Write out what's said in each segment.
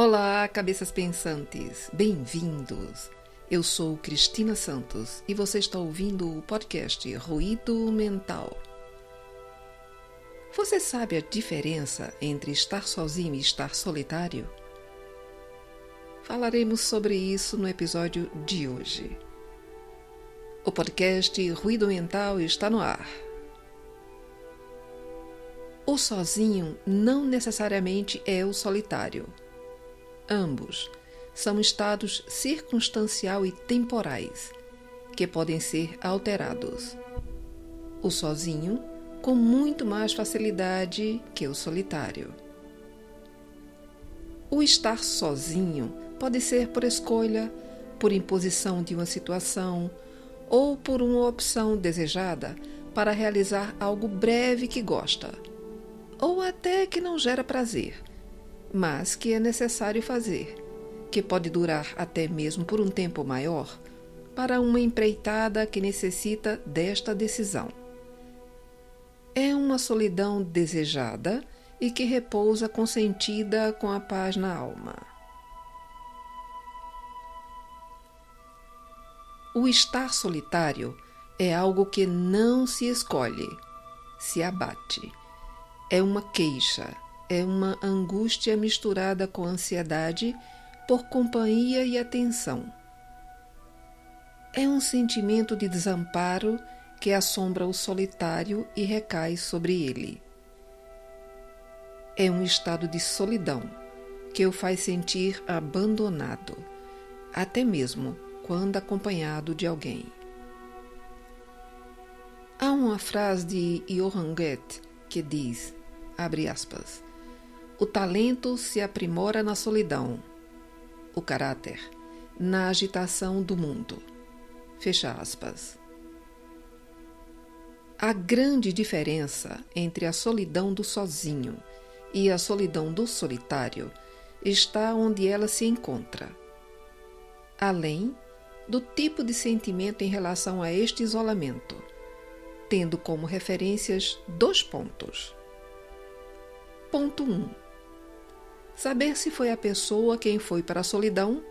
Olá, cabeças pensantes, bem-vindos! Eu sou Cristina Santos e você está ouvindo o podcast Ruído Mental. Você sabe a diferença entre estar sozinho e estar solitário? Falaremos sobre isso no episódio de hoje. O podcast Ruído Mental está no ar. O sozinho não necessariamente é o solitário. Ambos são estados circunstancial e temporais que podem ser alterados. O sozinho com muito mais facilidade que o solitário. O estar sozinho pode ser por escolha, por imposição de uma situação ou por uma opção desejada para realizar algo breve que gosta, ou até que não gera prazer mas que é necessário fazer, que pode durar até mesmo por um tempo maior, para uma empreitada que necessita desta decisão. É uma solidão desejada e que repousa consentida com a paz na alma. O estar solitário é algo que não se escolhe, se abate. É uma queixa, é uma angústia misturada com ansiedade por companhia e atenção. É um sentimento de desamparo que assombra o solitário e recai sobre ele. É um estado de solidão que o faz sentir abandonado, até mesmo quando acompanhado de alguém. Há uma frase de Johann Goethe que diz, abre aspas, o talento se aprimora na solidão, o caráter na agitação do mundo. Fecha aspas. A grande diferença entre a solidão do sozinho e a solidão do solitário está onde ela se encontra. Além do tipo de sentimento em relação a este isolamento, tendo como referências dois pontos. Ponto 1. Um, saber se foi a pessoa quem foi para a solidão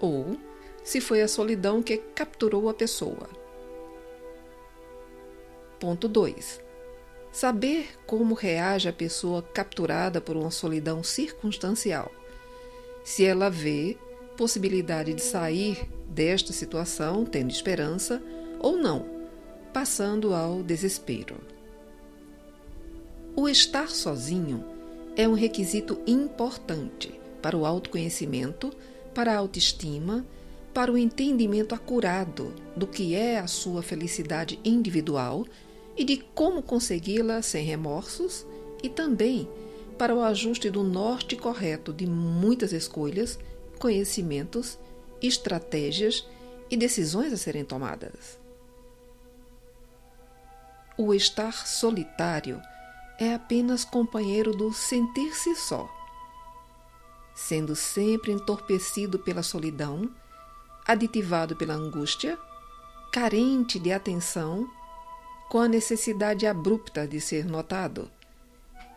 ou se foi a solidão que capturou a pessoa. Ponto 2. Saber como reage a pessoa capturada por uma solidão circunstancial. Se ela vê possibilidade de sair desta situação tendo esperança ou não, passando ao desespero. O estar sozinho é um requisito importante para o autoconhecimento, para a autoestima, para o entendimento acurado do que é a sua felicidade individual e de como consegui-la sem remorsos, e também para o ajuste do norte correto de muitas escolhas, conhecimentos, estratégias e decisões a serem tomadas. O estar solitário é apenas companheiro do sentir-se só. Sendo sempre entorpecido pela solidão, aditivado pela angústia, carente de atenção, com a necessidade abrupta de ser notado,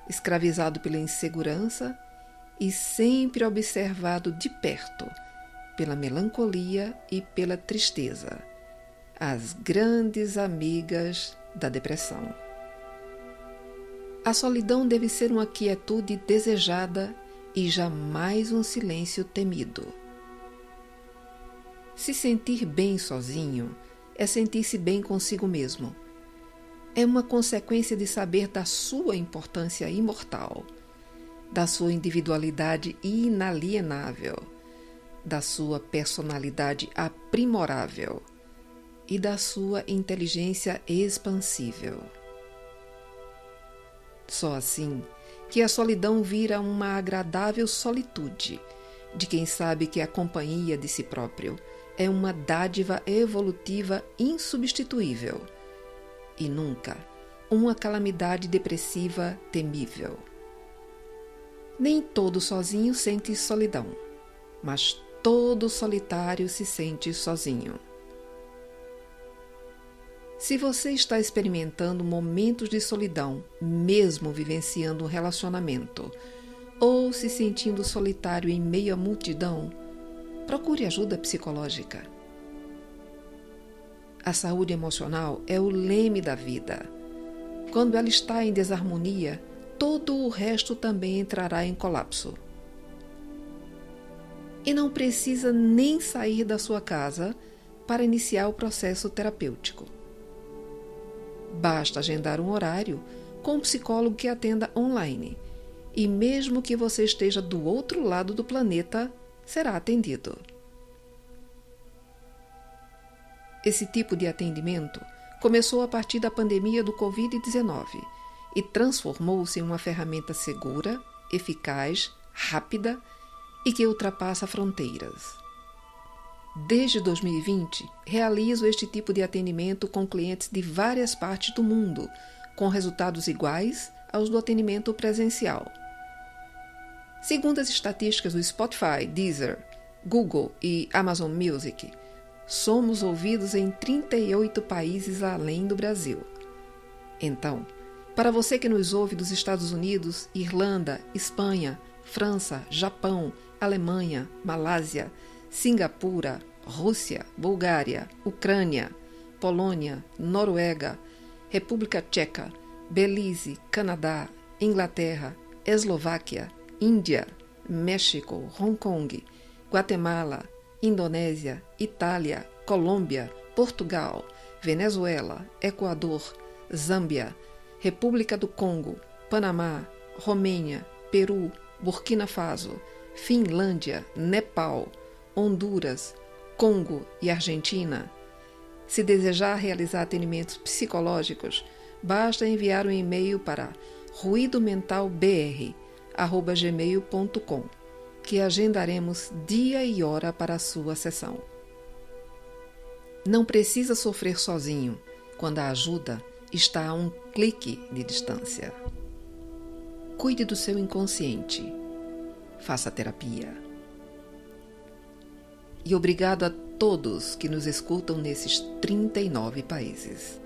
escravizado pela insegurança e sempre observado de perto pela melancolia e pela tristeza, as grandes amigas da depressão. A solidão deve ser uma quietude desejada e jamais um silêncio temido. Se sentir bem sozinho é sentir-se bem consigo mesmo. É uma consequência de saber da sua importância imortal, da sua individualidade inalienável, da sua personalidade aprimorável e da sua inteligência expansível. Só assim que a solidão vira uma agradável solitude de quem sabe que a companhia de si próprio é uma dádiva evolutiva insubstituível e nunca uma calamidade depressiva temível. Nem todo sozinho sente solidão, mas todo solitário se sente sozinho. Se você está experimentando momentos de solidão, mesmo vivenciando um relacionamento, ou se sentindo solitário em meio à multidão, procure ajuda psicológica. A saúde emocional é o leme da vida. Quando ela está em desarmonia, todo o resto também entrará em colapso. E não precisa nem sair da sua casa para iniciar o processo terapêutico. Basta agendar um horário com um psicólogo que atenda online. E mesmo que você esteja do outro lado do planeta, será atendido. Esse tipo de atendimento começou a partir da pandemia do Covid-19 e transformou-se em uma ferramenta segura, eficaz, rápida e que ultrapassa fronteiras. Desde 2020, realizo este tipo de atendimento com clientes de várias partes do mundo, com resultados iguais aos do atendimento presencial. Segundo as estatísticas do Spotify, Deezer, Google e Amazon Music, somos ouvidos em 38 países além do Brasil. Então, para você que nos ouve dos Estados Unidos, Irlanda, Espanha, França, Japão, Alemanha, Malásia, Singapura, Rússia, Bulgária, Ucrânia, Polônia, Noruega, República Tcheca, Belize, Canadá, Inglaterra, Eslováquia, Índia, México, Hong Kong, Guatemala, Indonésia, Itália, Colômbia, Portugal, Venezuela, Equador, Zâmbia, República do Congo, Panamá, Romênia, Peru, Burkina Faso, Finlândia, Nepal, Honduras, Congo e Argentina. Se desejar realizar atendimentos psicológicos, basta enviar um e-mail para ruidomentalbr@gmail.com, que agendaremos dia e hora para a sua sessão. Não precisa sofrer sozinho quando a ajuda está a um clique de distância. Cuide do seu inconsciente. Faça terapia. E obrigado a todos que nos escutam nesses 39 países.